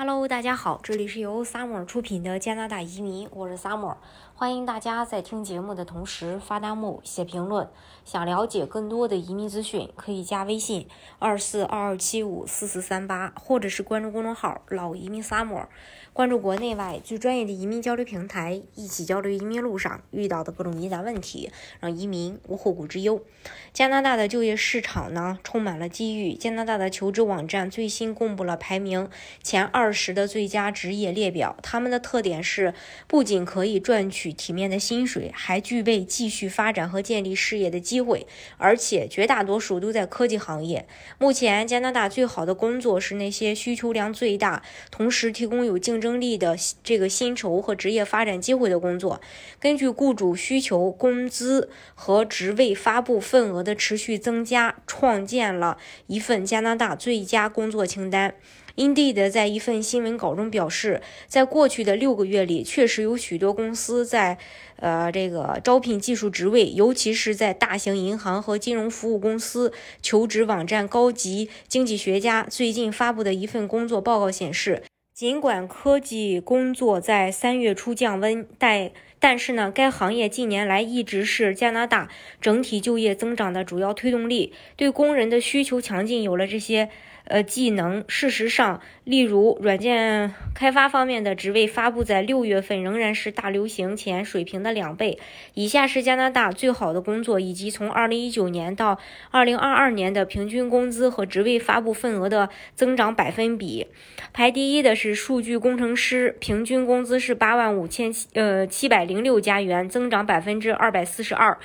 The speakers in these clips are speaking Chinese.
Hello，大家好，这里是由 Summer 出品的加拿大移民，我是 Summer，欢迎大家在听节目的同时发弹幕、写评论。想了解更多的移民资讯，可以加微信二四二二七五四四三八，或者是关注公众号“老移民 Summer”，关注国内外最专业的移民交流平台，一起交流移民路上遇到的各种疑难问题，让移民无后顾之忧。加拿大的就业市场呢，充满了机遇。加拿大的求职网站最新公布了排名前二。二十的最佳职业列表，他们的特点是不仅可以赚取体面的薪水，还具备继续发展和建立事业的机会，而且绝大多数都在科技行业。目前，加拿大最好的工作是那些需求量最大，同时提供有竞争力的这个薪酬和职业发展机会的工作。根据雇主需求，工资和职位发布份额的持续增加，创建了一份加拿大最佳工作清单。Indeed 在一份新闻稿中表示，在过去的六个月里，确实有许多公司在，呃，这个招聘技术职位，尤其是在大型银行和金融服务公司。求职网站高级经济学家最近发布的一份工作报告显示，尽管科技工作在三月初降温，但但是呢，该行业近年来一直是加拿大整体就业增长的主要推动力，对工人的需求强劲。有了这些。呃，技能。事实上，例如软件开发方面的职位发布在六月份仍然是大流行前水平的两倍。以下是加拿大最好的工作以及从二零一九年到二零二二年的平均工资和职位发布份额的增长百分比。排第一的是数据工程师，平均工资是八万五千七呃七百零六加元，增长百分之二百四十二。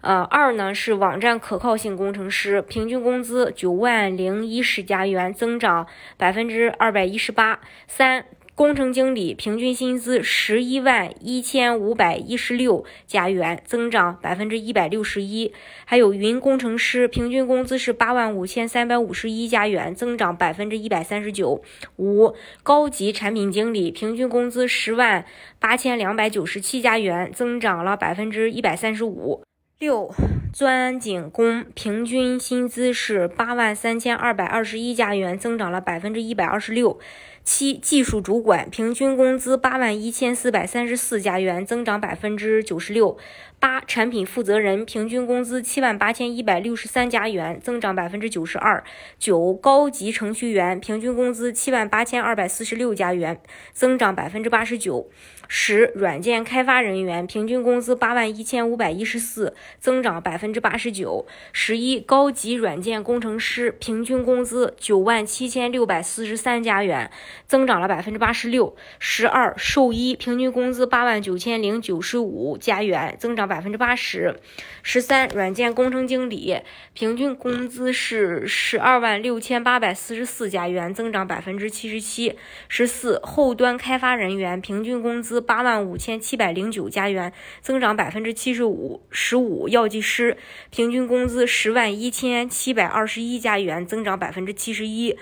呃，二呢是网站可靠性工程师，平均工资九万零一十加元，增长百分之二百一十八。三。工程经理平均薪资十一万一千五百一十六加元，增长百分之一百六十一。还有云工程师平均工资是八万五千三百五十一加元，增长百分之一百三十九。五高级产品经理平均工资十万八千两百九十七加元，增长了百分之一百三十五。六，钻井工平均薪资是八万三千二百二十一加元，增长了百分之一百二十六。七，技术主管平均工资八万一千四百三十四加元，增长百分之九十六。八，产品负责人平均工资七万八千一百六十三加元，增长百分之九十二。九，高级程序员平均工资七万八千二百四十六加元，增长百分之八十九。十，软件开发人员平均工资八万一千五百一十四，增长百分之八十九。十一，高级软件工程师平均工资九万七千六百四十三加元，增长了百分之八十六。十二，兽医平均工资八万九千零九十五加元，增长百分之八十。十三，软件工程经理平均工资是十二万六千八百四十四加元，增长百分之七十七。十四，后端开发人员平均工资。八万五千七百零九加元，增长百分之七十五。十五药剂师平均工资十万一千七百二十一加元，增长百分之七十一。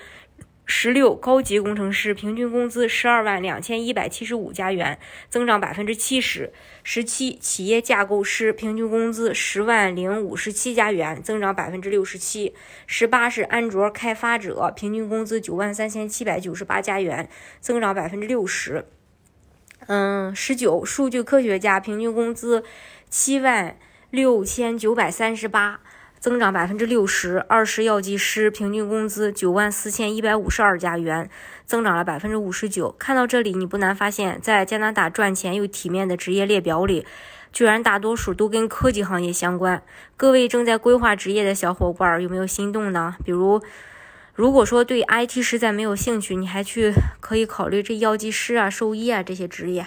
十六高级工程师平均工资十二万两千一百七十五加元，增长百分之七十。十七企业架构师平均工资十万零五十七加元，增长百分之六十七。十八是安卓开发者平均工资九万三千七百九十八加元，增长百分之六十。嗯，十九，数据科学家平均工资七万六千九百三十八，增长百分之六十。二十，药剂师平均工资九万四千一百五十二加元，增长了百分之五十九。看到这里，你不难发现，在加拿大赚钱又体面的职业列表里，居然大多数都跟科技行业相关。各位正在规划职业的小伙伴，有没有心动呢？比如。如果说对 IT 实在没有兴趣，你还去可以考虑这药剂师啊、兽医啊这些职业。